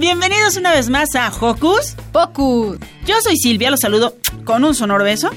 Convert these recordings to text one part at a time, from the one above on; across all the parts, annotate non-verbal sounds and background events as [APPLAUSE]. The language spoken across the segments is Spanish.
Bienvenidos una vez más a Hocus Pocus. Yo soy Silvia, los saludo con un sonoro beso.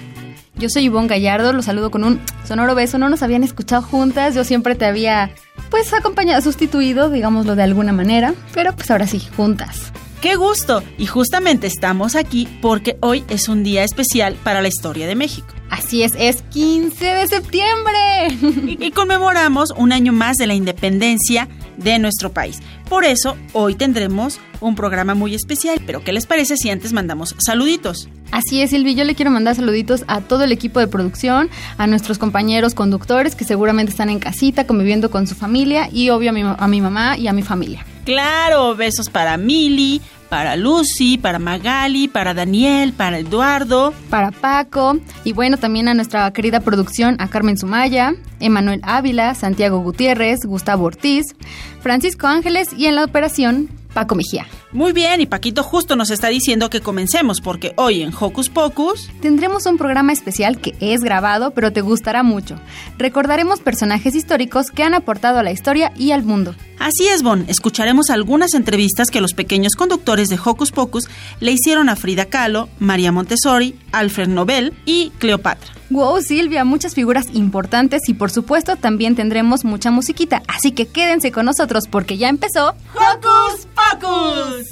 Yo soy Ivonne Gallardo, los saludo con un sonoro beso. No nos habían escuchado juntas, yo siempre te había, pues, acompañado, sustituido, digámoslo de alguna manera, pero pues ahora sí, juntas. ¡Qué gusto! Y justamente estamos aquí porque hoy es un día especial para la historia de México. Así es, es 15 de septiembre. [LAUGHS] Y, y conmemoramos un año más de la independencia de nuestro país. Por eso, hoy tendremos un programa muy especial. Pero, ¿qué les parece si antes mandamos saluditos? Así es, Silvi, yo le quiero mandar saluditos a todo el equipo de producción, a nuestros compañeros conductores que seguramente están en casita conviviendo con su familia y obvio a mi, a mi mamá y a mi familia. Claro, besos para Mili, para Lucy, para Magali, para Daniel, para Eduardo. Para Paco y bueno, también a nuestra querida producción, a Carmen Sumaya, Emanuel Ávila, Santiago Gutiérrez, Gustavo Ortiz, Francisco Ángeles y en la operación, Paco Mejía. Muy bien, y Paquito justo nos está diciendo que comencemos porque hoy en Hocus Pocus Tendremos un programa especial que es grabado, pero te gustará mucho. Recordaremos personajes históricos que han aportado a la historia y al mundo. Así es, Bon, escucharemos algunas entrevistas que los pequeños conductores de Hocus Pocus le hicieron a Frida Kahlo, María Montessori, Alfred Nobel y Cleopatra. Wow, Silvia, muchas figuras importantes y por supuesto también tendremos mucha musiquita, así que quédense con nosotros porque ya empezó ¡Hocus Pocus!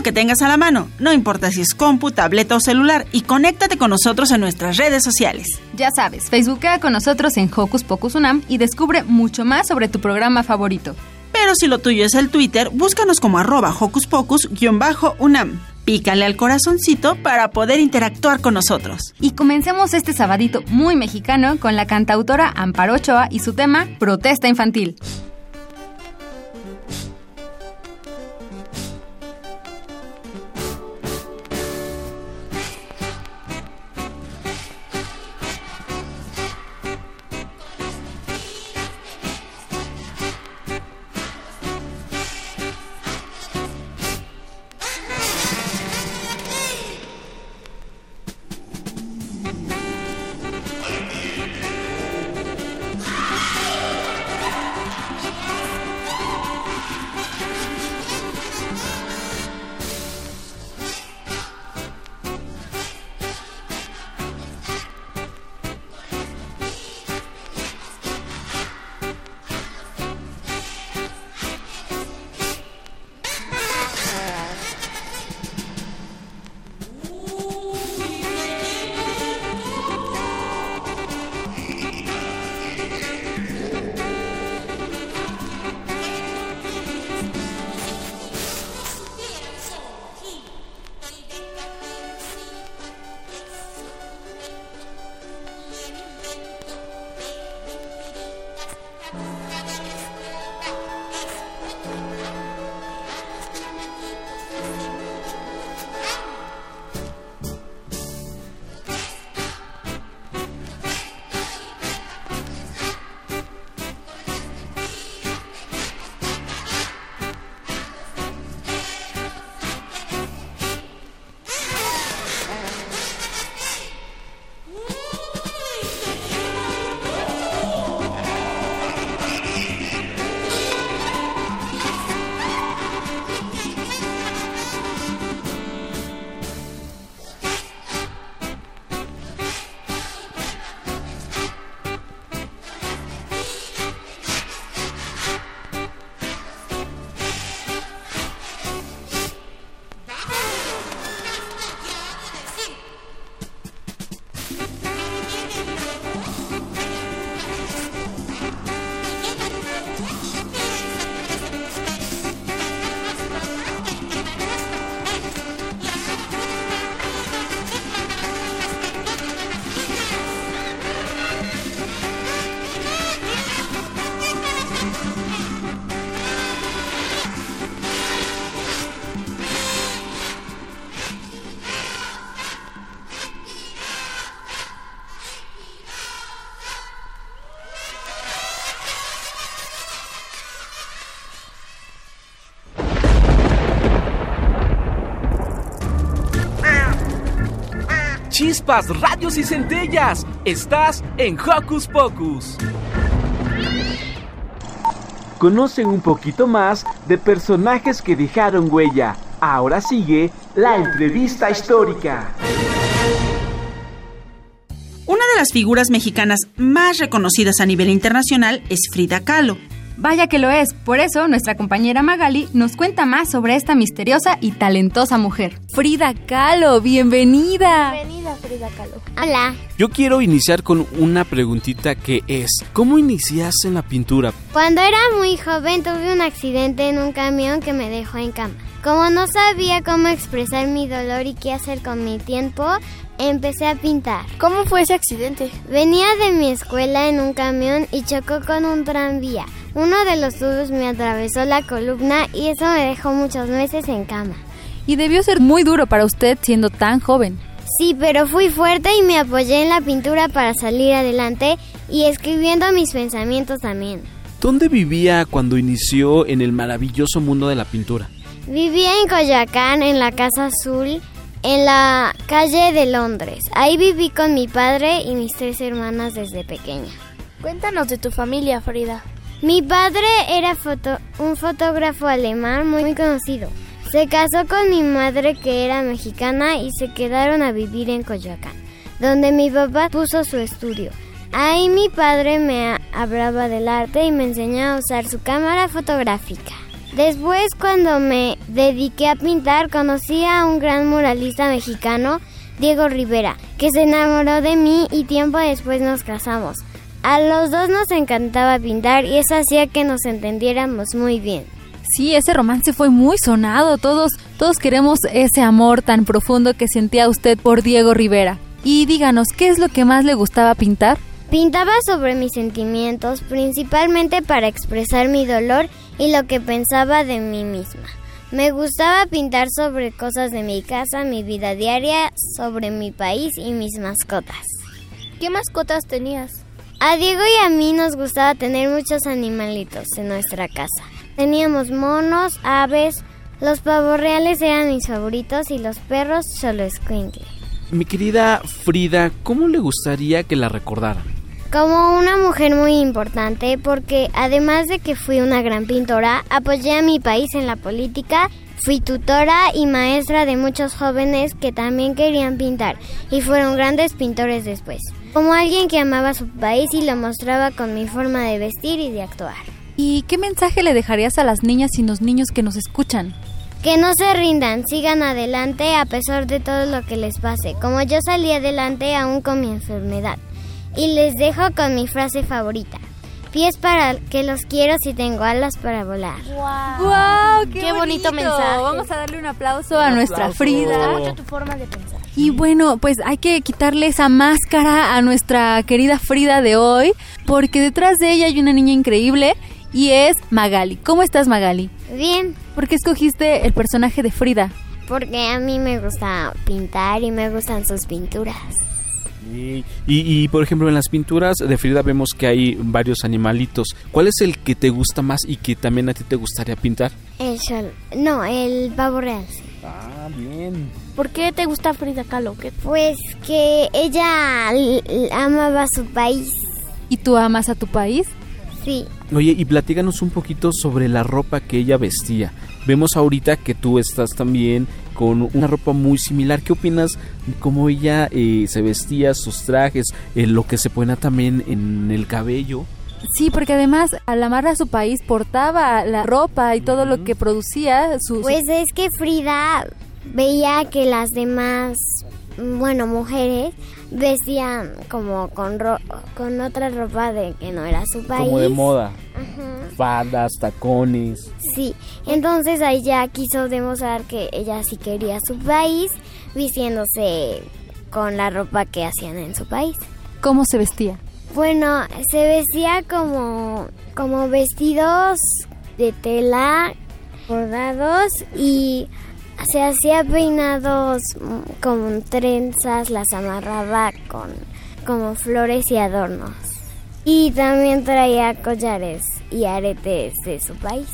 Lo que tengas a la mano, no importa si es compu, tableta o celular, y conéctate con nosotros en nuestras redes sociales. Ya sabes, Facebookea con nosotros en Hocus Pocus Unam y descubre mucho más sobre tu programa favorito. Pero si lo tuyo es el Twitter, búscanos como arroba Hocus Pocus-UNAM. Pícale al corazoncito para poder interactuar con nosotros. Y comencemos este sabadito muy mexicano con la cantautora Amparo Ochoa y su tema Protesta Infantil. Chispas, radios y centellas. Estás en Hocus Pocus. Conocen un poquito más de personajes que dejaron huella. Ahora sigue la entrevista histórica. Una de las figuras mexicanas más reconocidas a nivel internacional es Frida Kahlo. Vaya que lo es, por eso nuestra compañera Magali nos cuenta más sobre esta misteriosa y talentosa mujer. Frida Kahlo, bienvenida. Bienvenida, Frida Kahlo. Hola. Yo quiero iniciar con una preguntita que es, ¿cómo iniciaste en la pintura? Cuando era muy joven tuve un accidente en un camión que me dejó en cama. Como no sabía cómo expresar mi dolor y qué hacer con mi tiempo, empecé a pintar. ¿Cómo fue ese accidente? Venía de mi escuela en un camión y chocó con un tranvía. Uno de los tubos me atravesó la columna y eso me dejó muchos meses en cama. Y debió ser muy duro para usted siendo tan joven. Sí, pero fui fuerte y me apoyé en la pintura para salir adelante y escribiendo mis pensamientos también. ¿Dónde vivía cuando inició en el maravilloso mundo de la pintura? Vivía en Coyoacán, en la Casa Azul, en la calle de Londres. Ahí viví con mi padre y mis tres hermanas desde pequeña. Cuéntanos de tu familia, Frida. Mi padre era foto un fotógrafo alemán muy conocido. Se casó con mi madre que era mexicana y se quedaron a vivir en Coyoacán, donde mi papá puso su estudio. Ahí mi padre me hablaba del arte y me enseñó a usar su cámara fotográfica. Después, cuando me dediqué a pintar, conocí a un gran muralista mexicano, Diego Rivera, que se enamoró de mí y tiempo después nos casamos. A los dos nos encantaba pintar y eso hacía que nos entendiéramos muy bien. Sí, ese romance fue muy sonado. Todos, todos queremos ese amor tan profundo que sentía usted por Diego Rivera. Y díganos, ¿qué es lo que más le gustaba pintar? Pintaba sobre mis sentimientos, principalmente para expresar mi dolor y lo que pensaba de mí misma. Me gustaba pintar sobre cosas de mi casa, mi vida diaria, sobre mi país y mis mascotas. ¿Qué mascotas tenías? A Diego y a mí nos gustaba tener muchos animalitos en nuestra casa. Teníamos monos, aves, los pavos reales eran mis favoritos y los perros solo escuincle. Mi querida Frida, ¿cómo le gustaría que la recordaran? Como una mujer muy importante porque además de que fui una gran pintora, apoyé a mi país en la política, fui tutora y maestra de muchos jóvenes que también querían pintar y fueron grandes pintores después como alguien que amaba su país y lo mostraba con mi forma de vestir y de actuar. ¿Y qué mensaje le dejarías a las niñas y los niños que nos escuchan? Que no se rindan, sigan adelante a pesar de todo lo que les pase, como yo salí adelante aún con mi enfermedad. Y les dejo con mi frase favorita. Pies para que los quiero si tengo alas para volar. ¡Wow! ¡Qué, bonito. mensaje! Vamos a darle un aplauso a nuestra Frida. Me gusta mucho tu forma de pensar. Y bueno, pues hay que quitarle esa máscara a nuestra querida Frida de hoy, porque detrás de ella hay una niña increíble y es Magali. ¿Cómo estás, Magali? Bien. ¿Por qué escogiste el personaje de Frida? Porque a mí me gusta pintar y me gustan sus pinturas. Y, y, por ejemplo en las pinturas de Frida vemos que hay varios animalitos. ¿Cuál es el que te gusta más y que también a ti te gustaría pintar? El sol. No, el pavo real. Ah, bien. ¿Por qué te gusta Frida Kahlo? ¿Qué? Pues que ella amaba su país. ¿Y tú amas a tu país? Sí. Oye, y platíganos un poquito sobre la ropa que ella vestía. Vemos ahorita que tú estás también con una ropa muy similar. ¿Qué opinas de cómo ella eh, se vestía, sus trajes, eh, lo que se ponía también en el cabello? Sí, porque además al amar a su país portaba la ropa y todo lo que producía. Su, pues es que Frida veía que las demás, bueno, mujeres vestían como con, con otra ropa de que no era su país. Como de moda. Faldas, tacones. Sí, entonces ahí ya quiso demostrar que ella sí quería su país vistiéndose con la ropa que hacían en su país. ¿Cómo se vestía? Bueno, se vestía como, como vestidos de tela bordados y se hacía peinados con trenzas, las amarraba con como flores y adornos. Y también traía collares y aretes de su país.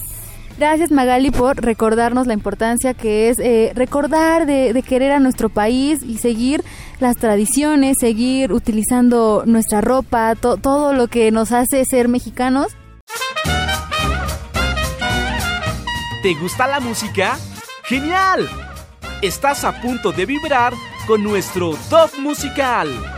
Gracias Magali por recordarnos la importancia que es eh, recordar de, de, querer a nuestro país y seguir las tradiciones, seguir utilizando nuestra ropa, to, todo lo que nos hace ser mexicanos. ¿Te gusta la música? ¡Genial! Estás a punto de vibrar con nuestro top musical.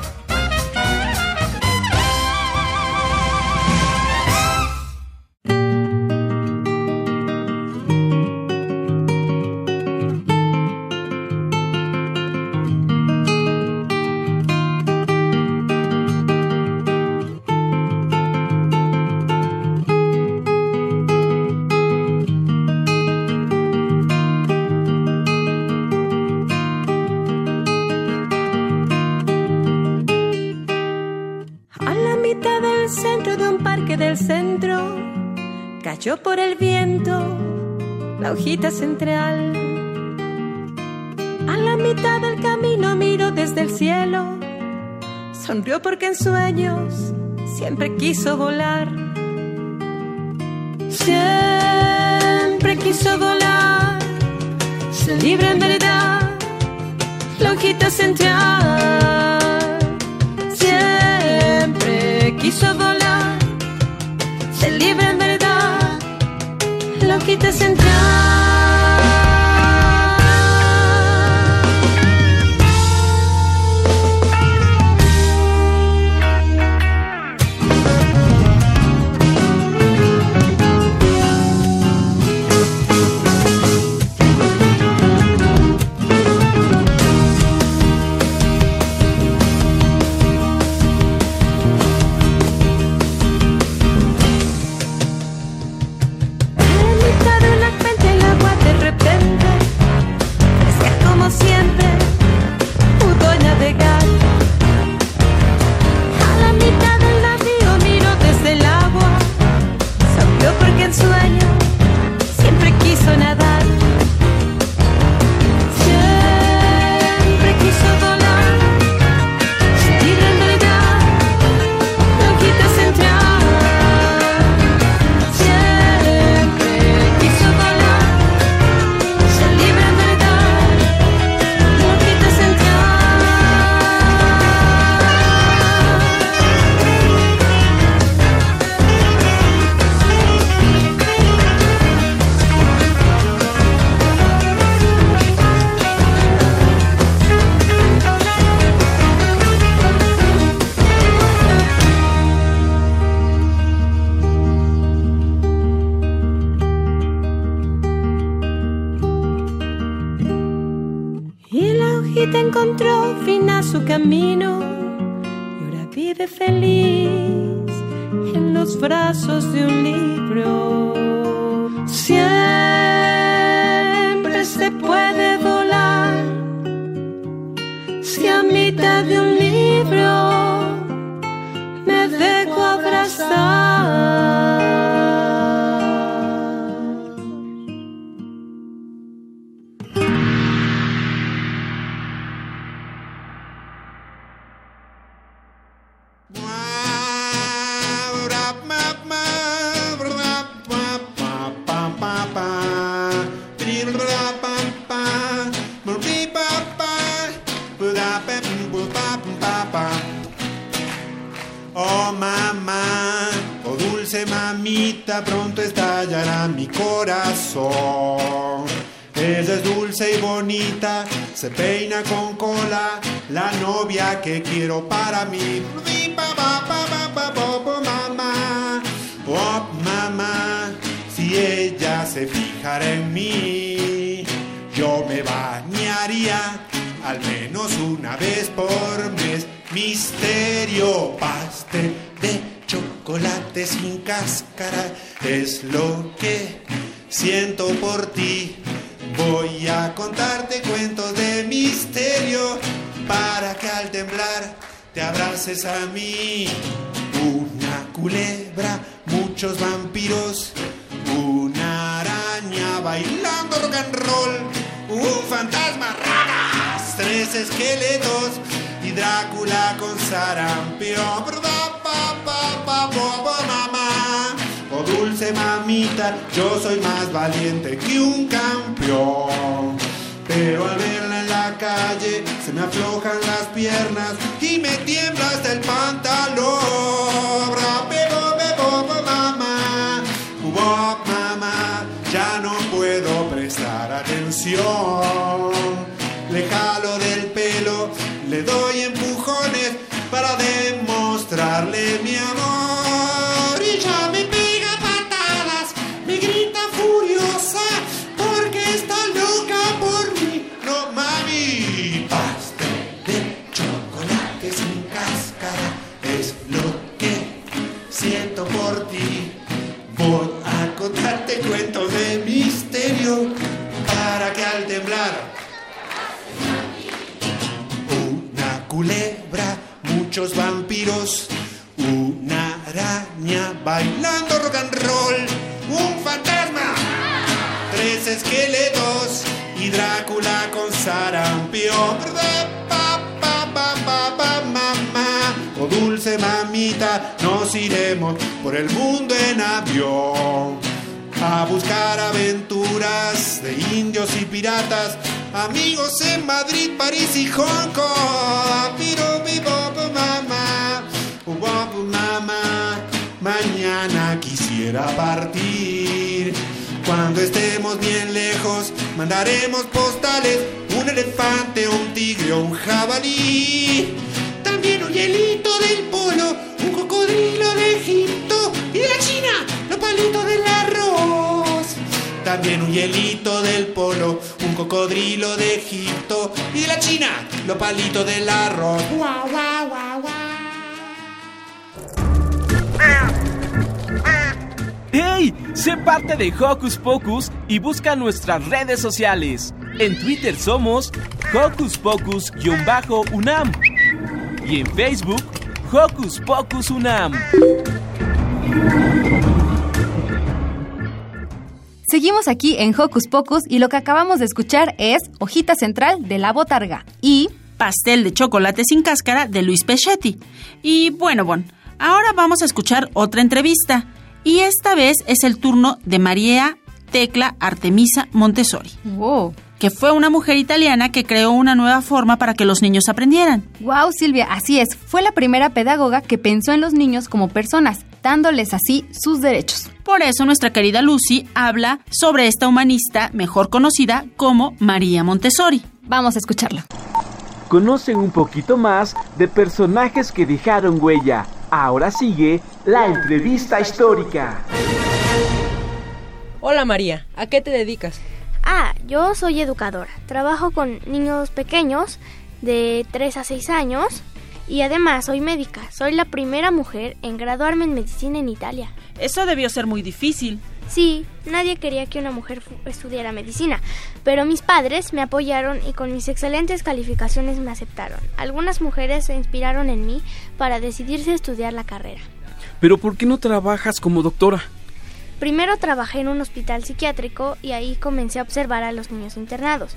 La hojita central. A la mitad del camino miró desde el cielo, sonrió porque en sueños siempre quiso volar. Siempre quiso volar, se libre en verdad, la hojita central. Siempre quiso volar, hojita central. Corazón. Ella es dulce y bonita, se peina con cola, la novia que quiero para mí. Mamá, oh mamá, si ella se fijara en mí, yo me bañaría al menos una vez por mes. Misterio, pastel de chocolate sin cáscara es lo que siento por ti. Voy a contarte cuentos de misterio para que al temblar te abraces a mí. Una culebra, muchos vampiros, una araña bailando rock and roll, un fantasma raras, tres esqueletos y Drácula con sarampión. mamá, o dulce mamita, yo soy más valiente que un campeón. Pero al verla en la calle se me aflojan las piernas y me tiembla hasta el pantalón. Bebo, bebo, mamá, bebo, mamá, ya no puedo prestar atención. Le jalo del pelo, le doy empujones para demostrarle mi amor. Mandaremos postales, un elefante, un tigre un jabalí. También un hielito del polo, un cocodrilo de Egipto y de la China, los palitos del arroz. También un hielito del polo, un cocodrilo de Egipto y de la China, los palitos del arroz. Guau, parte de Hocus Pocus y busca nuestras redes sociales. En Twitter somos Hocus Pocus-UNAM y en Facebook Hocus Pocus UNAM. Seguimos aquí en Hocus Pocus y lo que acabamos de escuchar es Hojita Central de la Botarga y Pastel de chocolate sin cáscara de Luis Pechetti. Y bueno, bueno, ahora vamos a escuchar otra entrevista. Y esta vez es el turno de María Tecla Artemisa Montessori. Wow. Que fue una mujer italiana que creó una nueva forma para que los niños aprendieran. Wow, Silvia, así es. Fue la primera pedagoga que pensó en los niños como personas, dándoles así sus derechos. Por eso nuestra querida Lucy habla sobre esta humanista mejor conocida como María Montessori. Vamos a escucharla. Conocen un poquito más de personajes que dejaron huella. Ahora sigue la entrevista histórica. Hola María, ¿a qué te dedicas? Ah, yo soy educadora. Trabajo con niños pequeños de 3 a 6 años y además soy médica. Soy la primera mujer en graduarme en medicina en Italia. Eso debió ser muy difícil. Sí, nadie quería que una mujer estudiara medicina, pero mis padres me apoyaron y con mis excelentes calificaciones me aceptaron. Algunas mujeres se inspiraron en mí para decidirse a estudiar la carrera. Pero ¿por qué no trabajas como doctora? Primero trabajé en un hospital psiquiátrico y ahí comencé a observar a los niños internados.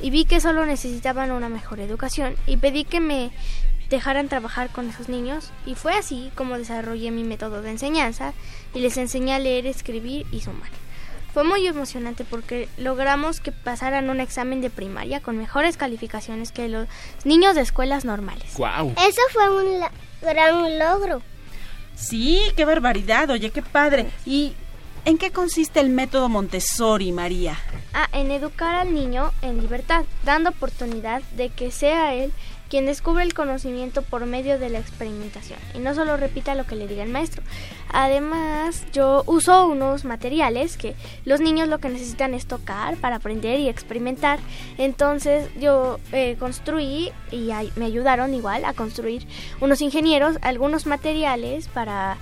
Y vi que solo necesitaban una mejor educación y pedí que me dejaran trabajar con esos niños y fue así como desarrollé mi método de enseñanza y les enseñé a leer, escribir y sumar. Fue muy emocionante porque logramos que pasaran un examen de primaria con mejores calificaciones que los niños de escuelas normales. Wow. Eso fue un gran logro. Sí, qué barbaridad, oye, qué padre. ¿Y en qué consiste el método Montessori, María? Ah, en educar al niño en libertad, dando oportunidad de que sea él quien descubre el conocimiento por medio de la experimentación y no solo repita lo que le diga el maestro. Además, yo uso unos materiales que los niños lo que necesitan es tocar para aprender y experimentar. Entonces yo eh, construí y me ayudaron igual a construir unos ingenieros algunos materiales para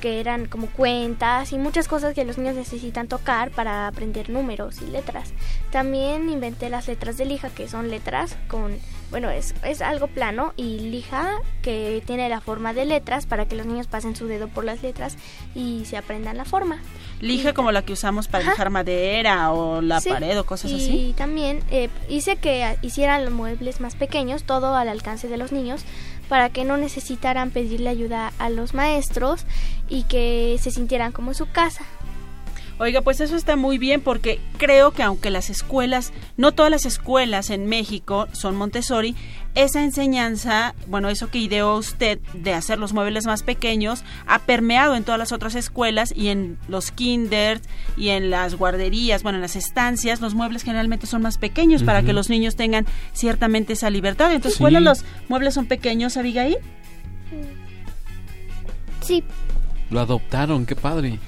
que eran como cuentas y muchas cosas que los niños necesitan tocar para aprender números y letras. También inventé las letras de lija, que son letras con, bueno, es, es algo plano y lija que tiene la forma de letras para que los niños pasen su dedo por las letras y se aprendan la forma. Lija como la que usamos para lijar madera o la Sí, pared o cosas y así. también eh, hice que hicieran los muebles más pequeños, todo al alcance de los niños, para que no necesitaran pedirle ayuda a los maestros y que se sintieran como su casa. Oiga, pues eso está muy bien porque creo que aunque las escuelas, no todas las escuelas en México son Montessori, esa enseñanza, bueno, eso que ideó usted de hacer los muebles más pequeños, ha permeado en todas las otras escuelas y en los kinders y en las guarderías, bueno, en las estancias, los muebles generalmente son más pequeños para que los niños tengan ciertamente esa libertad. Entonces, Sí. ¿cuáles los muebles son pequeños, Abigail? Sí. Lo adoptaron, qué padre.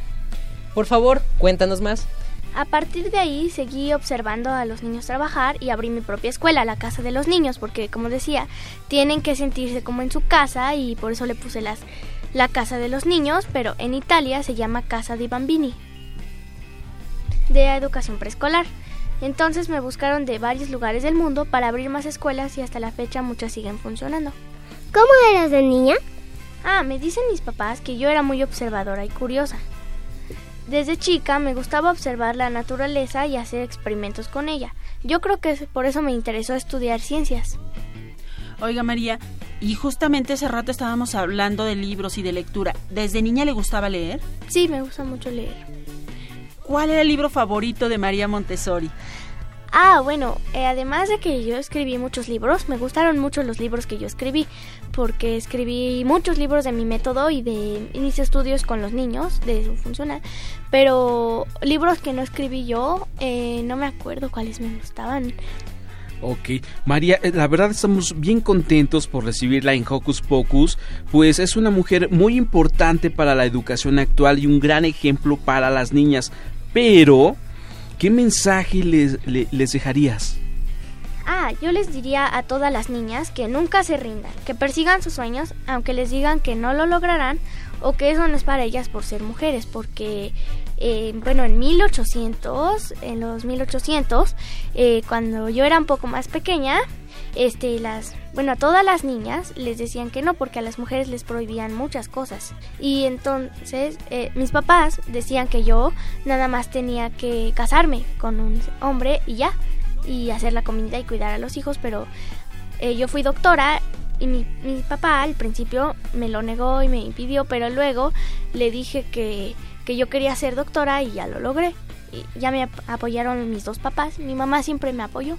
Por favor, cuéntanos más. A partir de ahí seguí observando a los niños trabajar y abrí mi propia escuela, la casa de los niños, porque como decía, tienen que sentirse como en su casa y por eso le puse las, la casa de los niños, pero en Italia se llama Casa di Bambini, de educación preescolar. Entonces me buscaron de varios lugares del mundo para abrir más escuelas y hasta la fecha muchas siguen funcionando. ¿Cómo eras de niña? Ah, me dicen mis papás que yo era muy observadora y curiosa. Desde chica me gustaba observar la naturaleza y hacer experimentos con ella. Yo creo que por eso me interesó estudiar ciencias. Oiga, María, y justamente hace rato estábamos hablando de libros y de lectura. ¿Desde niña le gustaba leer? Sí, me gusta mucho leer. ¿Cuál era el libro favorito de María Montessori? Ah, bueno, eh, además de que yo escribí muchos libros, me gustaron mucho los libros que yo escribí, porque escribí muchos libros de mi método y de mis estudios con los niños, de su funcional, pero libros que no escribí yo, eh, no me acuerdo cuáles me gustaban. Ok, María, eh, la verdad estamos bien contentos por recibirla en Hocus Pocus, pues es una mujer muy importante para la educación actual y un gran ejemplo para las niñas. Pero, ¿qué mensaje les, le- les dejarías? Ah, yo les diría a todas las niñas que nunca se rindan, que persigan sus sueños, aunque les digan que no lo lograrán o que eso no es para ellas por ser mujeres, porque, eh, bueno, en 1800, en los 1800, eh, cuando yo era un poco más pequeña, este, las, bueno, a todas las niñas les decían que no, porque a las mujeres les prohibían muchas cosas. Y entonces eh, mis papás decían que yo nada más tenía que casarme con un hombre y ya, y hacer la comida y cuidar a los hijos, pero eh, yo fui doctora y mi, mi papá al principio me lo negó y me impidió, pero luego le dije que, que yo quería ser doctora y ya lo logré. Y ya me ap- apoyaron mis dos papás, mi mamá siempre me apoyó.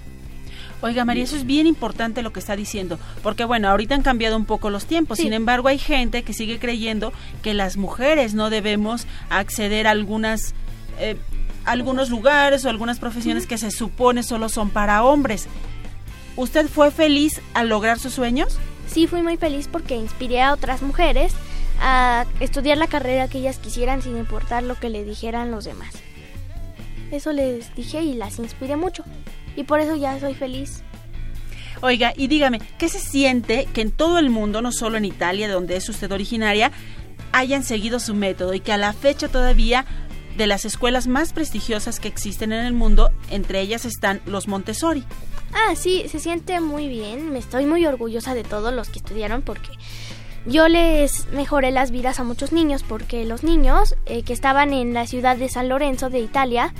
Oiga, María, eso es bien importante lo que está diciendo, porque bueno, ahorita han cambiado un poco los tiempos, Sí. sin embargo hay gente que sigue creyendo que las mujeres no debemos acceder a algunas, eh, algunos lugares o algunas profesiones que se supone solo son para hombres. ¿Usted fue feliz al lograr sus sueños? Sí, fui muy feliz porque inspiré a otras mujeres a estudiar la carrera que ellas quisieran sin importar lo que le dijeran los demás. Eso les dije y las inspiré mucho. Y por eso ya soy feliz. Oiga, y dígame, ¿qué se siente que en todo el mundo, no solo en Italia, de donde es usted originaria, hayan seguido su método y que a la fecha todavía de las escuelas más prestigiosas que existen en el mundo, entre ellas están los Montessori? Ah, sí, se siente muy bien. Me estoy muy orgullosa de todos los que estudiaron porque yo les mejoré las vidas a muchos niños porque los niños eh, que estaban en la ciudad de San Lorenzo de Italia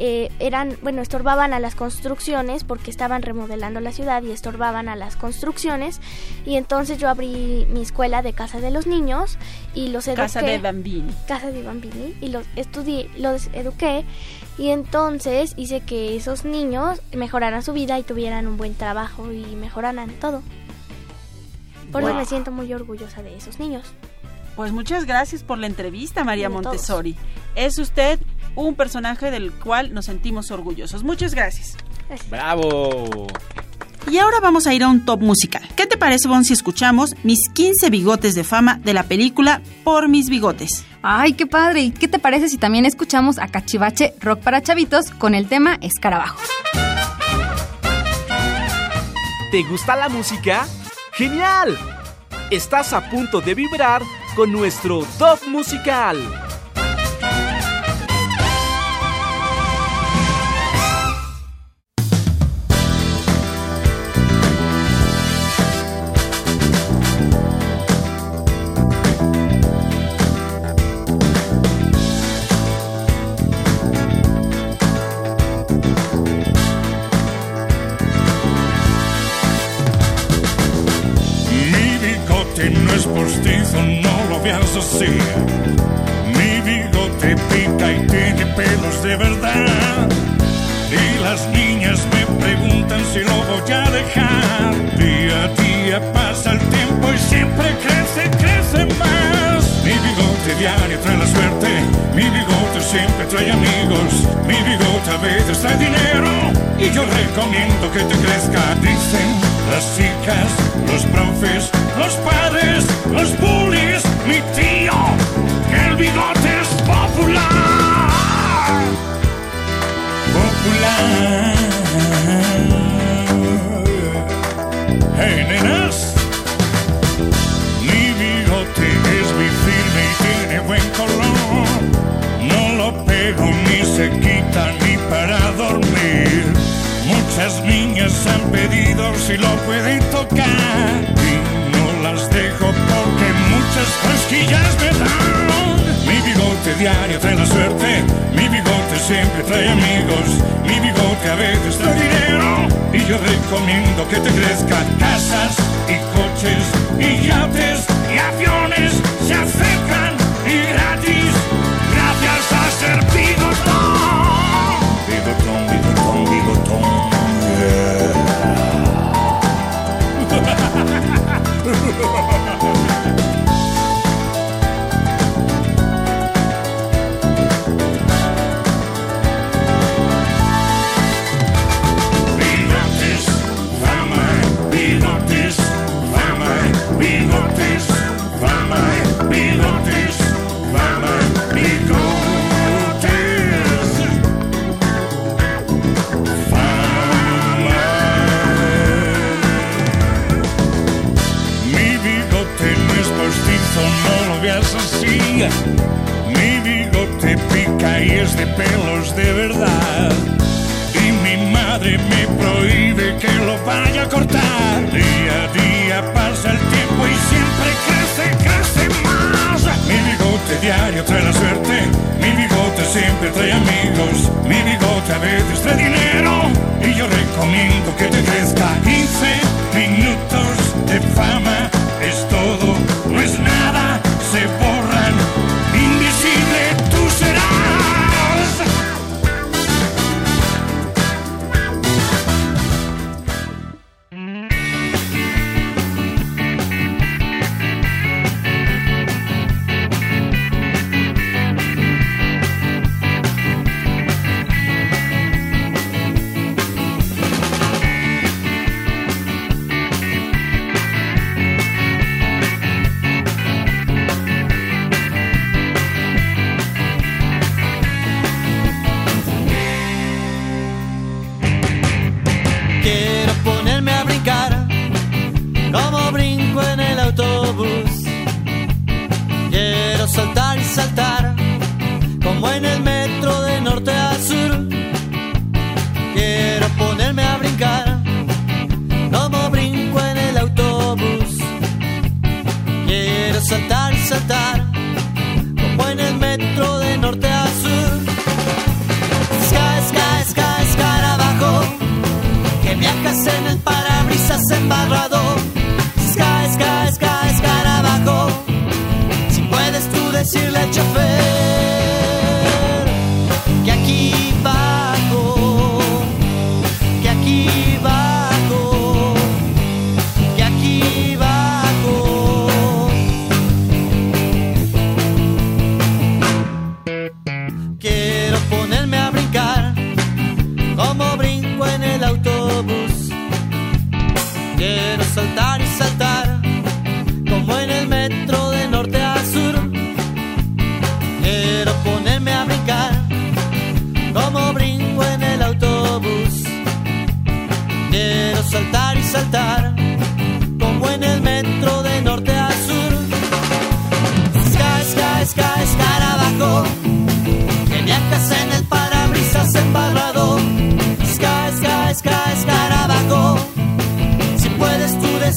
eh, eran, bueno, estorbaban a las construcciones porque estaban remodelando la ciudad y estorbaban a las construcciones y entonces yo abrí mi escuela de casa de los niños y los eduqué. Casa de Bambini. Casa de Bambini y los estudié, los eduqué y entonces hice que esos niños mejoraran su vida y tuvieran un buen trabajo y mejoraran todo. Por eso Wow. me siento muy orgullosa de esos niños. Pues muchas gracias por la entrevista, María todos. Montessori. Es usted un personaje del cual nos sentimos orgullosos. Muchas gracias. ¡Bravo! Y ahora vamos a ir a un top musical. ¿Qué te parece, Bon, si escuchamos mis 15 bigotes de fama de la película Por mis bigotes? Ay, qué padre. ¿Y qué te parece si también escuchamos a Cachivache Rock para Chavitos con el tema Escarabajo? ¿Te gusta la música? ¡Genial! Estás a punto de vibrar con nuestro top musical. Saltar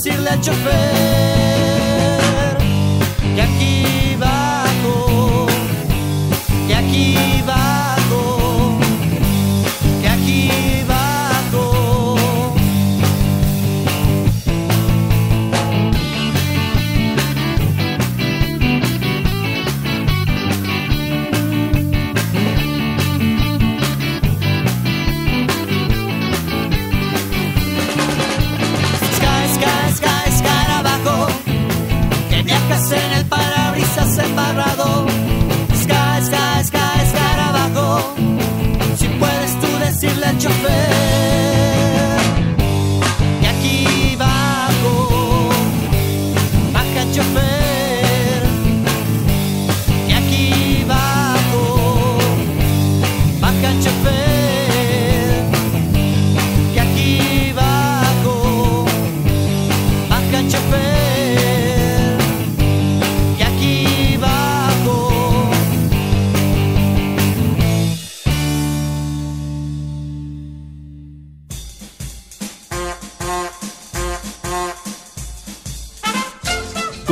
decirle al chofer que aquí bajo, que aquí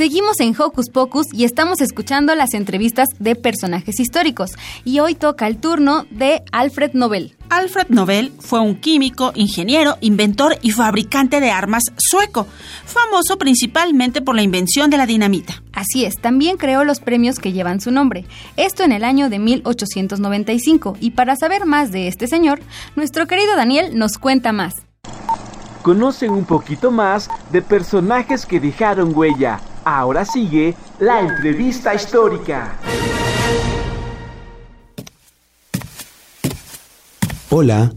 Seguimos en Hocus Pocus y estamos escuchando las entrevistas de personajes históricos. Y hoy toca el turno de Alfred Nobel. Alfred Nobel fue un químico, ingeniero, inventor y fabricante de armas sueco, famoso principalmente por la invención de la dinamita. Así es, también creó los premios que llevan su nombre. Esto en el año de 1895. Y para saber más de este señor, nuestro querido Daniel nos cuenta más. Conocen un poquito más de personajes que dejaron huella. Ahora sigue la entrevista histórica. Hola.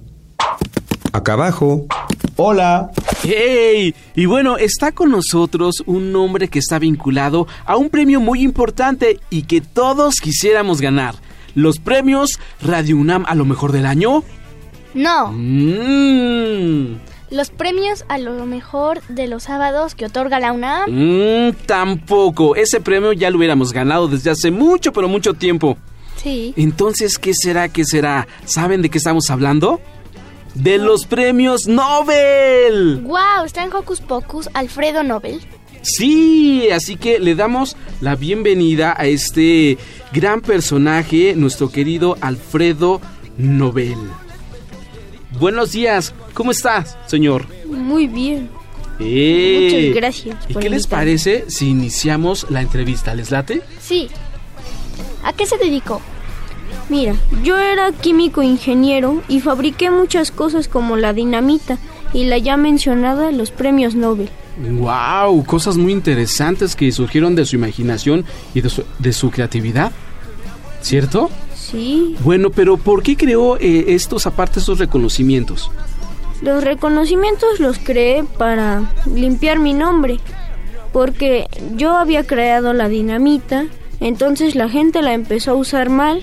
Acá abajo. Hola. ¡Hey! Y bueno, está con nosotros un hombre que está vinculado a un premio muy importante y que todos quisiéramos ganar. Los premios Radio UNAM a lo mejor del año. No. Mmm. Los premios a lo mejor de los sábados que otorga la UNAM. Mmm, tampoco. Ese premio ya lo hubiéramos ganado desde hace mucho, pero mucho tiempo. Sí. Entonces, ¿qué será? ¿Qué será? ¿Saben de qué estamos hablando? De los premios Nobel. ¡Wow! Está en Hocus Pocus Alfredo Nobel. Sí, así que le damos la bienvenida a este gran personaje, nuestro querido Alfredo Nobel. Buenos días, ¿cómo estás, señor? Muy bien. Eh, Muchas gracias. ¿Y por qué les parece si iniciamos la entrevista? ¿Les late? Sí. ¿A qué se dedicó? Mira, yo era químico ingeniero y fabriqué muchas cosas como la dinamita y la ya mencionada los premios Nobel. ¡Wow! Cosas muy interesantes que surgieron de su imaginación y de su, de su creatividad. ¿Cierto? Sí, Bueno, pero ¿por qué creó eh, estos, aparte, estos reconocimientos? los reconocimientos los creé para limpiar mi nombre, porque yo había creado la dinamita, entonces la gente la empezó a usar mal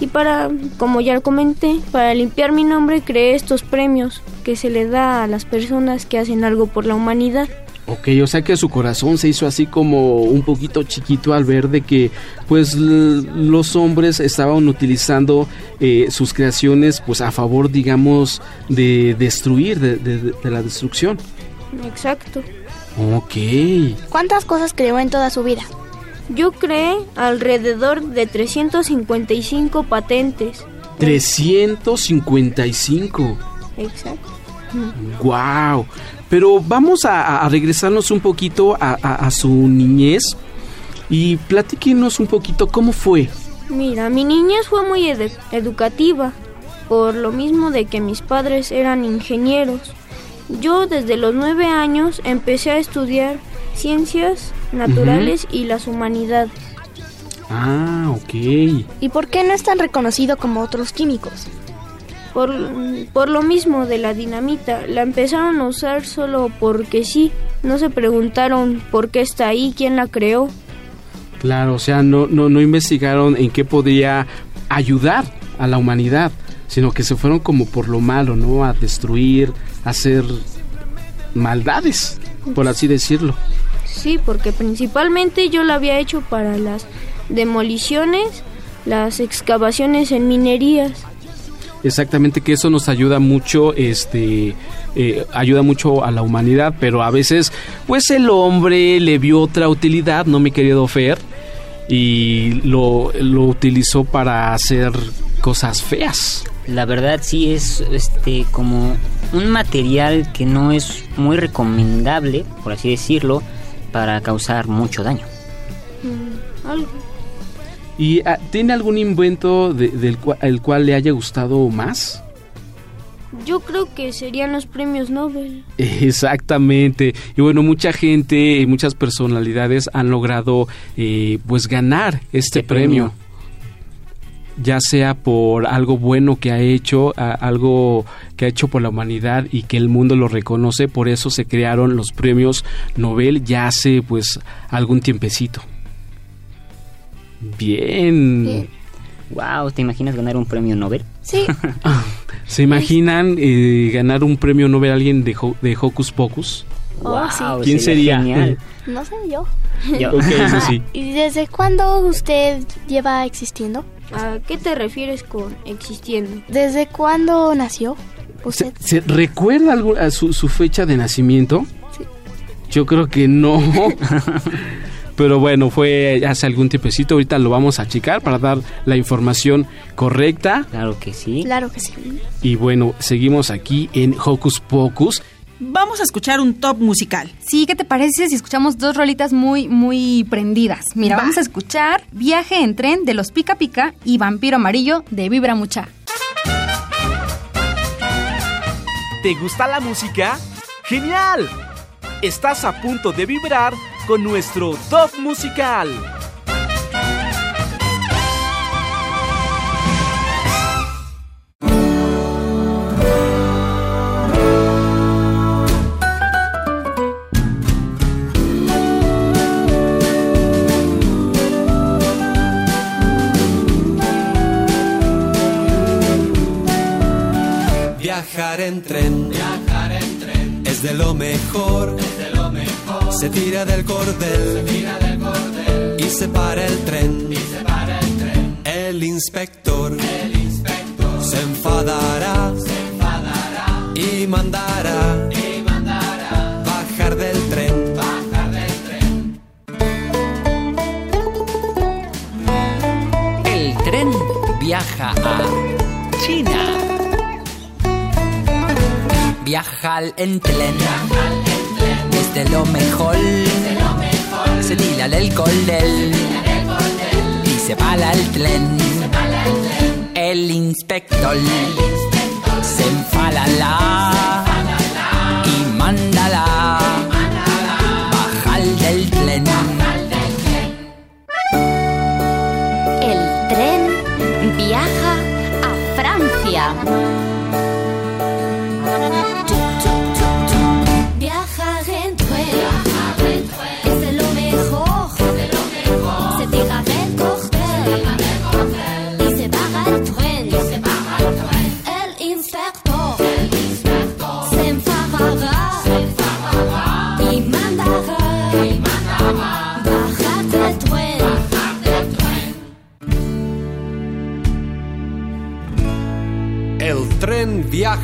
y para, como ya comenté, para limpiar mi nombre creé estos premios que se le da a las personas que hacen algo por la humanidad. Ok, o sea que su corazón se hizo así como un poquito chiquito al ver de que pues los hombres estaban utilizando eh, sus creaciones pues a favor digamos de destruir, de, de- de la destrucción. Exacto. Ok. ¿Cuántas cosas creó en toda su vida? Yo creé alrededor de 355 patentes. 355. Exacto. Wow. Pero vamos a, a regresarnos un poquito a, a- a su niñez y platíquenos un poquito cómo fue. Mira, mi niñez fue muy edu- educativa, por lo mismo de que mis padres eran ingenieros. Yo desde los nueve años empecé a estudiar ciencias naturales y las humanidades. Ah, ok. ¿Y por qué no es tan reconocido como otros químicos? Por, por lo mismo de la dinamita, la empezaron a usar solo porque sí. No se preguntaron por qué está ahí, quién la creó. Claro, o sea, no, no, no investigaron en qué podría ayudar a la humanidad, sino que se fueron como por lo malo, ¿no? A destruir, a hacer maldades, por así decirlo. Sí, porque principalmente yo la había hecho para las demoliciones, las excavaciones en minerías. Exactamente, que eso nos ayuda mucho, este, eh, ayuda mucho a la humanidad, pero a veces, pues el hombre le vio otra utilidad, no mi querido Fer, y lo, lo utilizó para hacer cosas feas. la verdad sí es este como un material que no es muy recomendable, por así decirlo, para causar mucho daño. Mm, algo. ¿Y ah, tiene algún invento de- del cua- el cual le haya gustado más? Yo creo que serían los premios Nobel. Exactamente. Y bueno, mucha gente, muchas personalidades han logrado eh, pues ganar este premio. Ya sea por algo bueno que ha hecho, a- algo que ha hecho por la humanidad y que el mundo lo reconoce, por eso se crearon los premios Nobel ya hace pues algún tiempecito. Bien. Wow, ¿te imaginas ganar un premio Nobel? Sí. [LAUGHS] ¿Se imaginan eh, ganar un premio Nobel a alguien de, Ho- de Hocus Pocus? Oh, sí. ¿Quién sería? [LAUGHS] No sé yo. Yo. Ok, eso sí. ¿Y desde cuándo usted lleva existiendo? ¿A qué te refieres con existiendo? ¿Desde cuándo nació usted? ¿Se recuerda algo, a su, su fecha de nacimiento? Yo creo que no. [LAUGHS] Pero bueno, fue hace algún tiempecito. Ahorita lo vamos a checar para dar la información correcta. Claro que sí. Claro que sí. Y bueno, seguimos aquí en Hocus Pocus. Vamos a escuchar un top musical. Sí, ¿qué te parece si escuchamos dos rolitas muy, muy prendidas? Mira, vamos a escuchar Viaje en tren de los Pica Pica y Vampiro Amarillo de Vibra Mucha. ¿Te gusta la música? ¡Genial! Estás a punto de vibrar con nuestro top musical. Viajar en tren, viajar en tren es de lo mejor, es de lo mejor. Se tira del cordel, se tira del cordel y se para el tren, y se para el tren. El inspector, el inspector se enfadará, se enfadará y mandará, y mandará bajar del tren, bajar del tren. El tren viaja a China. Viaja en tren. De lo mejor. Se tira del cordel. Y se para el tren. El inspector se enfadará y mandará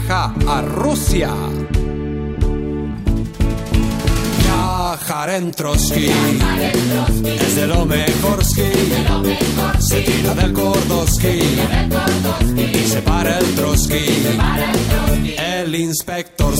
viaja a Rusia. Viajar en Trotsky. Es de lo mejor ski. Se tira del Gordoski y se para el Trotsky. El inspector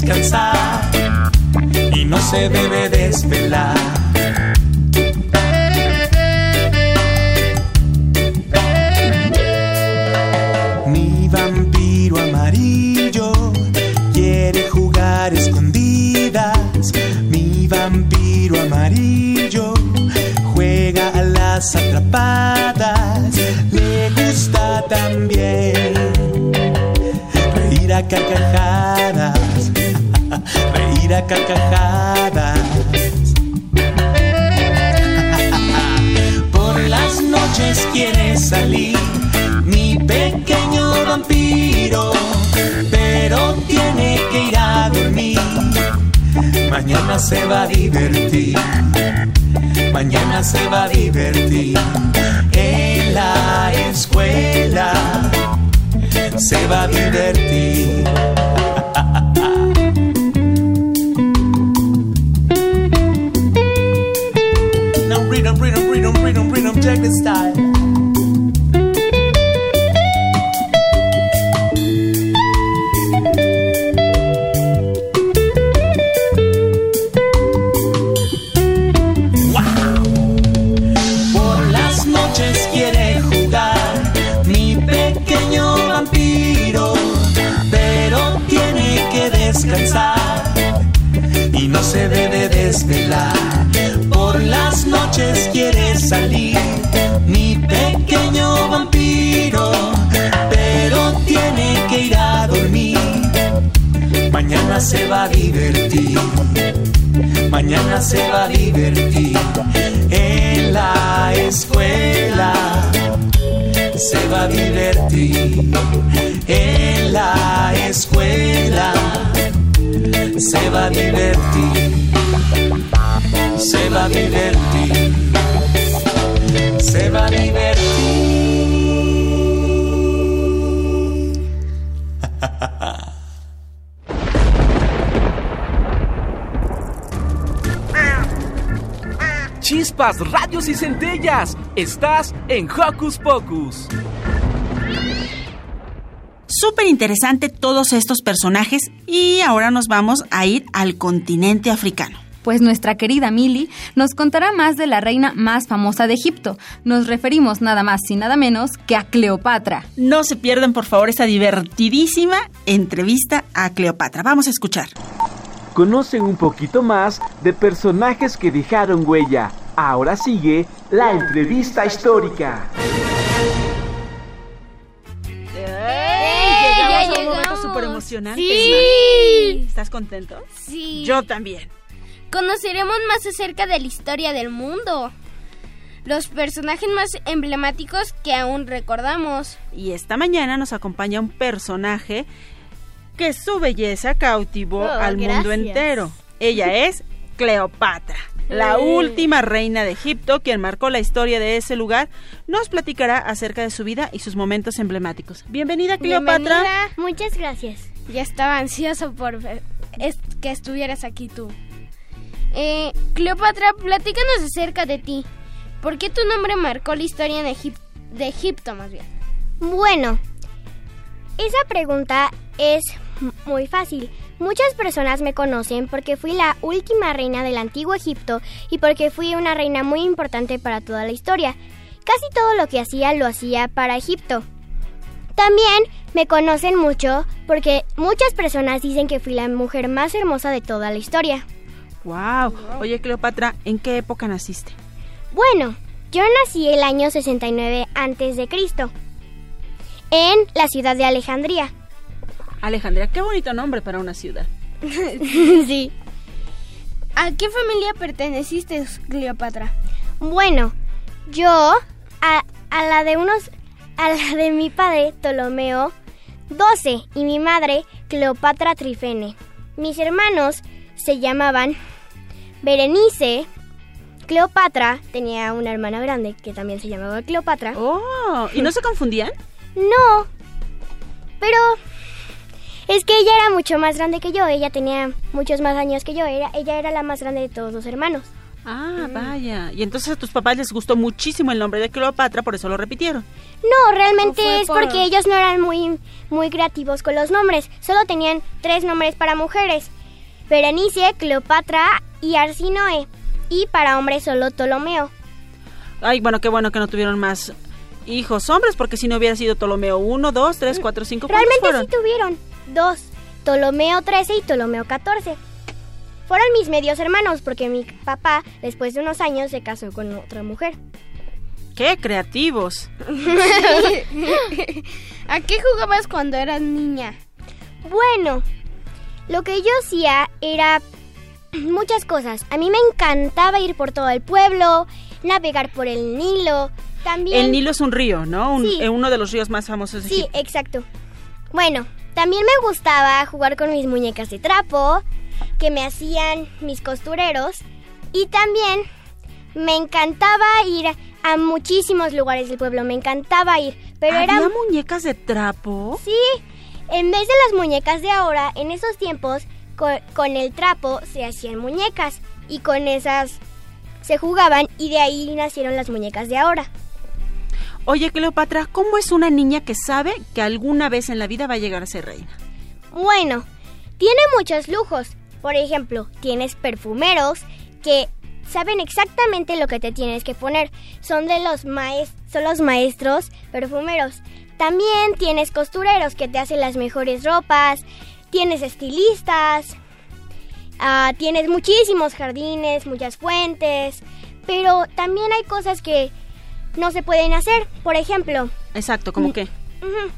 descansar y no se debe desvelar. Mi vampiro amarillo quiere jugar escondidas. Mi vampiro amarillo juega a las atrapadas. Le gusta también reír a carcajadas. Reír a carcajadas. [LAUGHS] Por las noches quiere salir mi pequeño vampiro, pero tiene que ir a dormir. Mañana se va a divertir, mañana se va a divertir en la escuela. Se va a divertir. subject is style. Mañana se va a divertir, mañana se va a divertir en la escuela. Se va a divertir en la escuela. Se va a divertir, se va a divertir, se va a divertir. Chispas, radios y centellas. Estás en Hocus Pocus. Súper interesante todos estos personajes y ahora nos vamos a ir al continente africano. Pues nuestra querida Mili nos contará más de la reina más famosa de Egipto. Nos referimos nada más y nada menos que a Cleopatra. No se pierdan por favor esta divertidísima entrevista a Cleopatra. Vamos a escuchar. Conocen un poquito más de personajes que dejaron huella. Ahora sigue la entrevista histórica. Llegamos a un momento súper emocionante. Sí. ¿Estás contento? Sí. Yo también. Conoceremos más acerca de la historia del mundo. Los personajes más emblemáticos que aún recordamos. Y esta mañana nos acompaña un personaje que su belleza cautivó Oh, al mundo entero. Ella [LAUGHS] es Cleopatra, la última reina de Egipto, quien marcó la historia de ese lugar. Nos platicará acerca de su vida y sus momentos emblemáticos. Bienvenida, Cleopatra. Muchas gracias. Ya estaba ansioso por ver- es- que estuvieras aquí tú. Eh, Cleopatra, platícanos acerca de ti. ¿Por qué tu nombre marcó la historia en Egip- de Egipto, más bien? Bueno, esa pregunta es muy fácil. Muchas personas me conocen porque fui la última reina del antiguo Egipto y porque fui una reina muy importante para toda la historia. Casi todo lo que hacía lo hacía para Egipto. También me conocen mucho porque muchas personas dicen que fui la mujer más hermosa de toda la historia. Wow. Oye, Cleopatra, ¿en qué época naciste? Bueno, yo nací el año 69 antes de Cristo en la ciudad de Alejandría. Alejandría, qué bonito nombre para una ciudad. [LAUGHS] sí. ¿A qué familia perteneciste, Cleopatra? Bueno, yo a, a la de unos a la de mi padre Ptolomeo 12 y mi madre Cleopatra Trifene. Mis hermanos se llamaban Berenice, Cleopatra tenía una hermana grande que también se llamaba Cleopatra. Oh, ¿y no se confundían? No, pero es que ella era mucho más grande que yo, ella tenía muchos más años que yo, era, ella era la más grande de todos los hermanos. Ah, vaya. Y entonces a tus papás les gustó muchísimo el nombre de Cleopatra, por eso lo repitieron. No, realmente ¿O fue es por- porque ellos no eran muy, muy creativos con los nombres. Solo tenían tres nombres para mujeres. Berenice, Cleopatra y Arsinoe. Y para hombres solo Ptolomeo. Ay, bueno, qué bueno que no tuvieron más hijos hombres, porque si no hubiera sido Ptolomeo 1, 2, 3, 4, 5, ¿cuántos Realmente fueron? sí tuvieron dos. Ptolomeo 13 y Ptolomeo 14. Fueron mis medios hermanos porque mi papá, después de unos años, se casó con otra mujer. ¡Qué creativos! [LAUGHS] ¿A qué jugabas cuando eras niña? Bueno, lo que yo hacía era muchas cosas. A mí me encantaba ir por todo el pueblo, navegar por el Nilo, también... El Nilo es un río, ¿no? Un- Sí. eh, uno de los ríos más famosos de Sí, Egipto. exacto. Bueno, también me gustaba jugar con mis muñecas de trapo, que me hacían mis costureros, y también me encantaba ir a muchísimos lugares del pueblo, me encantaba ir, pero ¿Había eran... muñecas de trapo? Sí, en vez de las muñecas de ahora, en esos tiempos, co- con, el trapo se hacían muñecas, y con esas se jugaban, y de ahí nacieron las muñecas de ahora. Oye, Cleopatra, ¿cómo es una niña que sabe que alguna vez en la vida va a llegar a ser reina? Bueno, tiene muchos lujos. Por ejemplo, tienes perfumeros que saben exactamente lo que te tienes que poner. Son de los maes son los maestros perfumeros. También tienes costureros que te hacen las mejores ropas. Tienes estilistas. ah, tienes muchísimos jardines, muchas fuentes. Pero también hay cosas que no se pueden hacer. Por ejemplo, Exacto, ¿cómo qué? Ujú.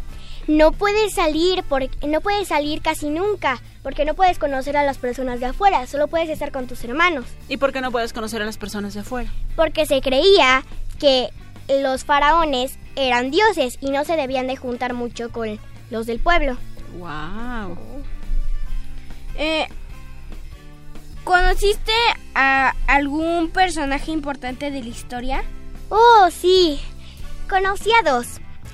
No puedes salir por, no puedes salir casi nunca porque no puedes conocer a las personas de afuera, solo puedes estar con tus hermanos, ¿Y por qué no puedes conocer a las personas de afuera? porque se creía que los faraones eran dioses y no se debían de juntar mucho con los del pueblo. Wow. Eh, ¿Conociste a algún personaje importante de la historia? Oh, sí. Conocí a dos.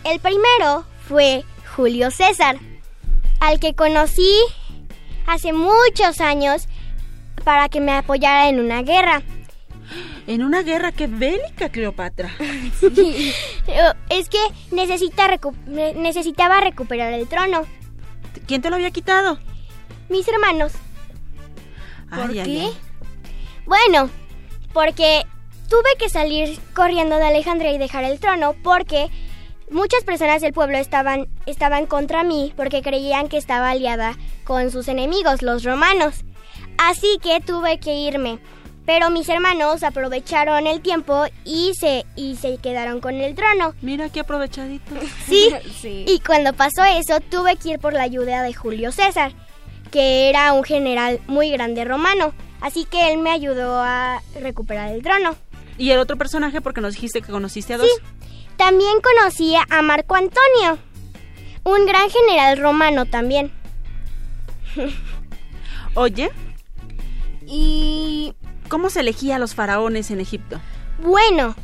El primero fue Julio César, al que conocí hace muchos años para que me apoyara en una guerra. En una guerra que bélica, Cleopatra. [LAUGHS] Eh, Es que necesita recu- ne- necesitaba recuperar el trono. ¿Quién te lo había quitado? Mis hermanos. ¿Por ay, qué? ay. Bueno, porque tuve que salir corriendo de Alejandría y dejar el trono porque muchas personas del pueblo estaban, estaban contra mí porque creían que estaba aliada con sus enemigos, los romanos. Así que tuve que irme. Pero mis hermanos aprovecharon el tiempo y se, y se quedaron con el trono. Mira qué aprovechadito. [LAUGHS] Sí. [LAUGHS] Sí. Y cuando pasó eso, tuve que ir por la ayuda de Julio César, que era un general muy grande romano. Así que él me ayudó a recuperar el trono. ¿Y el otro personaje? Porque nos dijiste que conociste a dos. También conocí a Marco Antonio, un gran general romano también. [LAUGHS] Oye, ¿y cómo se elegía a los faraones en Egipto? Bueno,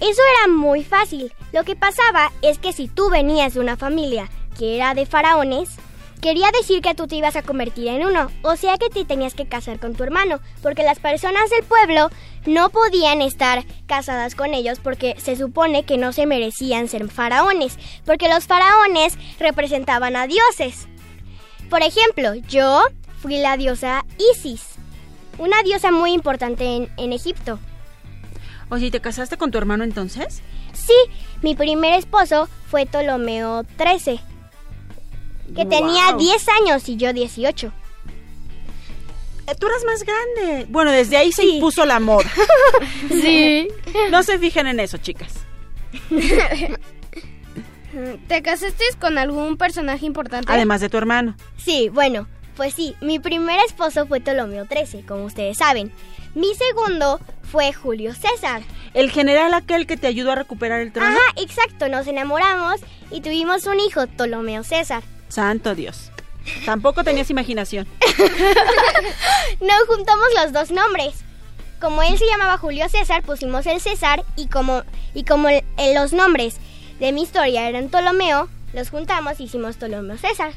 eso era muy fácil. Lo que pasaba es que si tú venías de una familia que era de faraones, quería decir que tú te ibas a convertir en uno, o sea que te tenías que casar con tu hermano, porque las personas del pueblo no podían estar casadas con ellos porque se supone que no se merecían ser faraones, porque los faraones representaban a dioses. Por ejemplo, yo fui la diosa Isis, una diosa muy importante en, en Egipto. Oye, ¿y te casaste con tu hermano entonces? Sí, mi primer esposo fue Ptolomeo XIII, que tenía Guau. 10 años y yo 18. Eh, Tú eras más grande. Bueno, desde ahí se impuso la moda. [LAUGHS] Sí. No se fijen en eso, chicas. [LAUGHS] ¿Te casaste con algún personaje importante? Además de tu hermano. Sí, bueno, pues sí, mi primer esposo fue Ptolomeo XIII, como ustedes saben. Mi segundo fue Julio César. El general aquel que te ayudó a recuperar el trono. Ajá, exacto, nos enamoramos y tuvimos un hijo, Ptolomeo César. Santo Dios. Tampoco tenías imaginación. [LAUGHS] No juntamos los dos nombres. como él se llamaba Julio César, pusimos el César y como, y como el- los nombres de mi historia eran Ptolomeo, los juntamos y hicimos Ptolomeo César.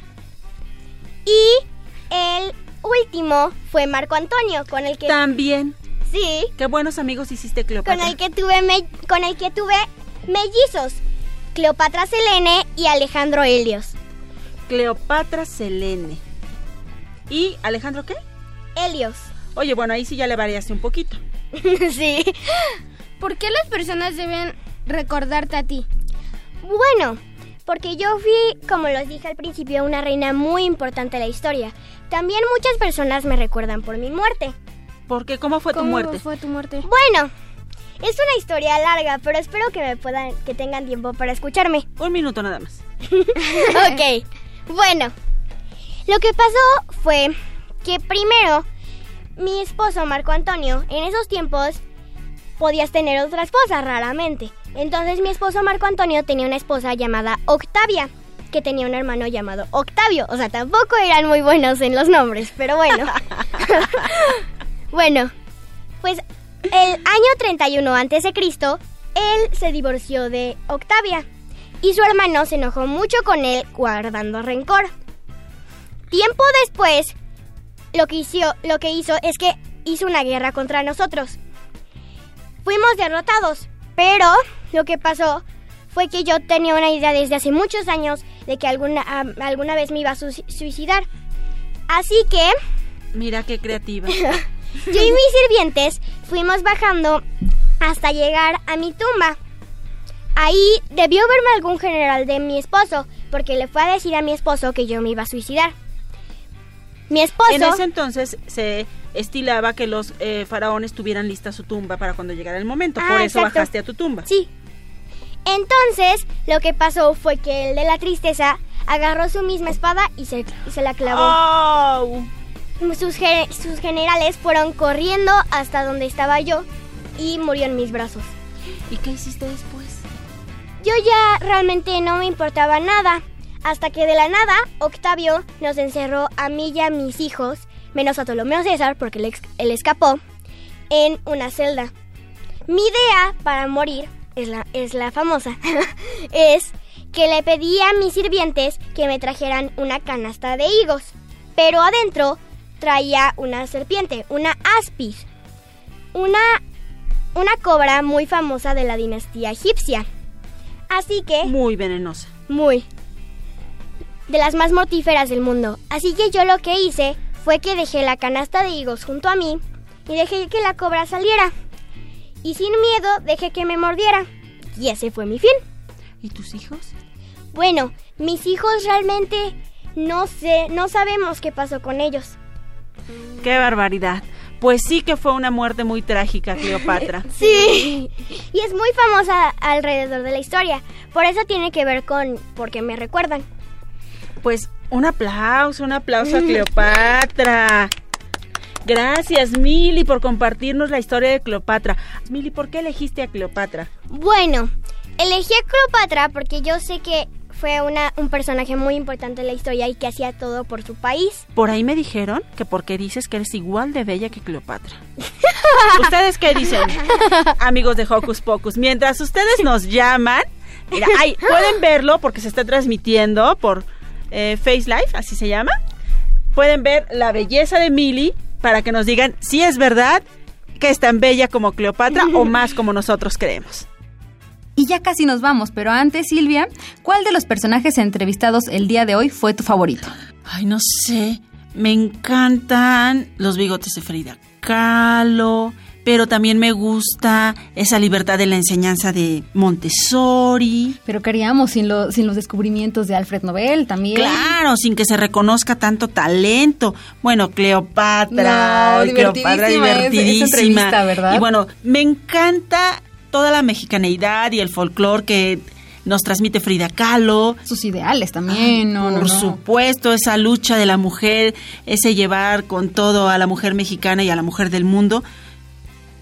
Y el último fue Marco Antonio, con el que... También. Sí, Qué buenos amigos hiciste, Cleopatra. con el que tuve me- con el que tuve mellizos, Cleopatra Selene y Alejandro Helios. Cleopatra Selene. ¿Y Alejandro qué? Helios. Oye, bueno, ahí sí ya le variaste un poquito. [LAUGHS] sí. ¿Por qué las personas deben recordarte a ti? Bueno, porque yo fui, como los dije al principio, una reina muy importante de la historia. También muchas personas me recuerdan por mi muerte. ¿Por qué? ¿Cómo fue tu muerte? fue tu muerte? Bueno, es una historia larga, pero espero que me puedan, que tengan tiempo para escucharme. Un minuto nada más. [LAUGHS] [LAUGHS] ok, bueno, lo que pasó fue que primero mi esposo Marco Antonio, en esos tiempos podías tener otra esposa raramente. Entonces mi esposo Marco Antonio tenía una esposa llamada Octavia, que tenía un hermano llamado Octavio. O sea, tampoco eran muy buenos en los nombres, pero bueno. [LAUGHS] bueno, pues el año 31 antes de Cristo, él se divorció de Octavia y su hermano se enojó mucho con él guardando rencor. Tiempo después, lo que hizo, lo que hizo es que hizo una guerra contra nosotros. Fuimos derrotados, pero lo que pasó fue que yo tenía una idea desde hace muchos años de que alguna, alguna vez me iba a su- suicidar. Así que Mira qué creativa. [LAUGHS] yo y mis sirvientes fuimos bajando hasta llegar a mi tumba. Ahí debió verme algún general de mi esposo, porque le fue a decir a mi esposo que yo me iba a suicidar. Mi esposo... En ese entonces se estilaba que los eh, faraones tuvieran lista su tumba para cuando llegara el momento. Por Ah, eso exacto. bajaste a tu tumba. Sí. Entonces, lo que pasó fue que el de la tristeza agarró su misma espada y se, y se la clavó. Sus, ge- sus generales fueron corriendo hasta donde estaba yo y murió en mis brazos. ¿Y qué hiciste después? Yo ya realmente no me importaba nada. Hasta que de la nada, Octavio nos encerró a mí y a mis hijos, menos a Ptolomeo César, porque él, escapó, en una celda. Mi idea para morir es la, es la famosa. [LAUGHS] es que le pedí a mis sirvientes que me trajeran una canasta de higos. Pero adentro traía una serpiente, una aspis. Una, una cobra muy famosa de la dinastía egipcia. Así que... Muy venenosa. Muy. De las más mortíferas del mundo. Así que yo lo que hice fue que dejé la canasta de higos junto a mí y dejé que la cobra saliera. Y sin miedo dejé que me mordiera. Y ese fue mi fin. ¿Y tus hijos? Bueno, mis hijos realmente no sé, no sabemos qué pasó con ellos. ¡Qué barbaridad! Pues sí que fue una muerte muy trágica, Cleopatra. [LAUGHS] Sí. Y es muy famosa alrededor de la historia. Por eso tiene que ver con porque me recuerdan. Pues un aplauso, un aplauso a Cleopatra. Gracias, Mili, por compartirnos la historia de Cleopatra. Mili, ¿por qué elegiste a Cleopatra? Bueno, elegí a Cleopatra porque yo sé que fue una, un personaje muy importante en la historia y que hacía todo por su país. Por ahí me dijeron que porque dices que eres igual de bella que Cleopatra. [LAUGHS] ¿Ustedes qué dicen, amigos de Hocus Pocus? Mientras ustedes nos llaman, mira, ay, pueden verlo porque se está transmitiendo por eh, Face Live, así se llama. Pueden ver la belleza de Mili para que nos digan si es verdad que es tan bella como Cleopatra o más como nosotros creemos. Y ya casi nos vamos, pero antes, Silvia, ¿cuál de los personajes entrevistados el día de hoy fue tu favorito? Ay, no sé. Me encantan los bigotes de Frida Kahlo, pero también me gusta esa libertad de la enseñanza de Montessori. Pero ¿qué haríamos sin, lo- sin los descubrimientos de Alfred Nobel también? Claro, sin que se reconozca tanto talento. Bueno, Cleopatra, No, ay, Cleopatra divertidísima divertidísima. entrevista, ¿verdad? Y bueno, me encanta toda la mexicaneidad y el folclore que nos transmite Frida Kahlo. Sus ideales también, no, no, Por no. supuesto, esa lucha de la mujer, ese llevar con todo a la mujer mexicana y a la mujer del mundo.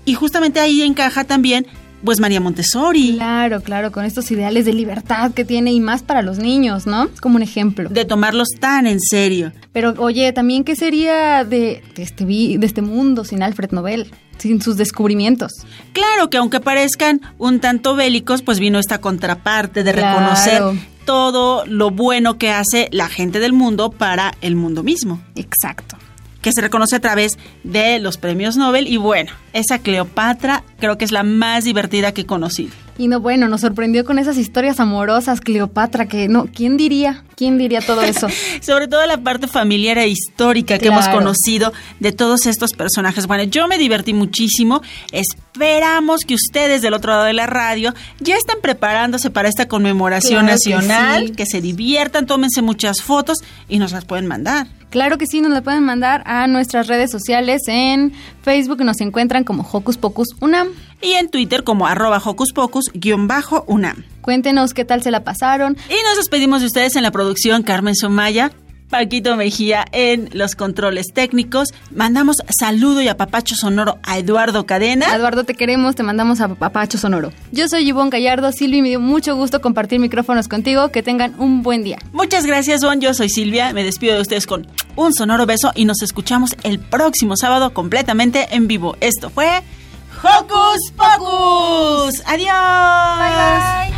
Y justamente ahí encaja también pues María Montessori. Claro, claro, con estos ideales de libertad que tiene y más para los niños, ¿no? Como un ejemplo. De tomarlos tan en serio. Pero oye, también qué sería de, de este, de este mundo sin Alfred Nobel, sin sus descubrimientos. Claro que aunque parezcan un tanto bélicos, pues vino esta contraparte de Claro. reconocer todo lo bueno que hace la gente del mundo para el mundo mismo. Exacto. Que se reconoce a través de los premios Nobel y bueno, esa Cleopatra creo que es la más divertida que he conocido. Y no, bueno, nos sorprendió con esas historias amorosas, Cleopatra, que no, ¿quién diría? ¿Quién diría todo eso? [LAUGHS] Sobre todo la parte familiar e histórica que Claro. hemos conocido de todos estos personajes. Bueno, yo me divertí muchísimo. Esperamos que ustedes del otro lado de la radio ya estén preparándose para esta conmemoración Claro que nacional, sí. que se diviertan, tómense muchas fotos y nos las pueden mandar. Claro que sí, nos la pueden mandar a nuestras redes sociales. En Facebook nos encuentran como Hocus Pocus Unam. Y en Twitter como arroba hocus pocus guion bajo unam. Cuéntenos qué tal se la pasaron. Y nos despedimos de ustedes en la producción Carmen Somaya. Paquito Mejía en los controles técnicos. Mandamos saludo y apapacho sonoro a Eduardo Cadena. Eduardo, te queremos, te mandamos a Papacho Sonoro. Yo soy Ivonne Gallardo, Silvi, me dio mucho gusto compartir micrófonos contigo. Que tengan un buen día. Muchas gracias, Juan. Yo soy Silvia. Me despido de ustedes con un sonoro beso y nos escuchamos el próximo sábado completamente en vivo. Esto fue Hocus Pocus. Adiós. Bye, bye.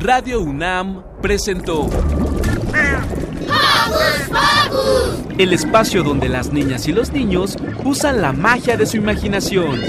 Radio UNAM presentó el espacio donde las niñas y los niños usan la magia de su imaginación.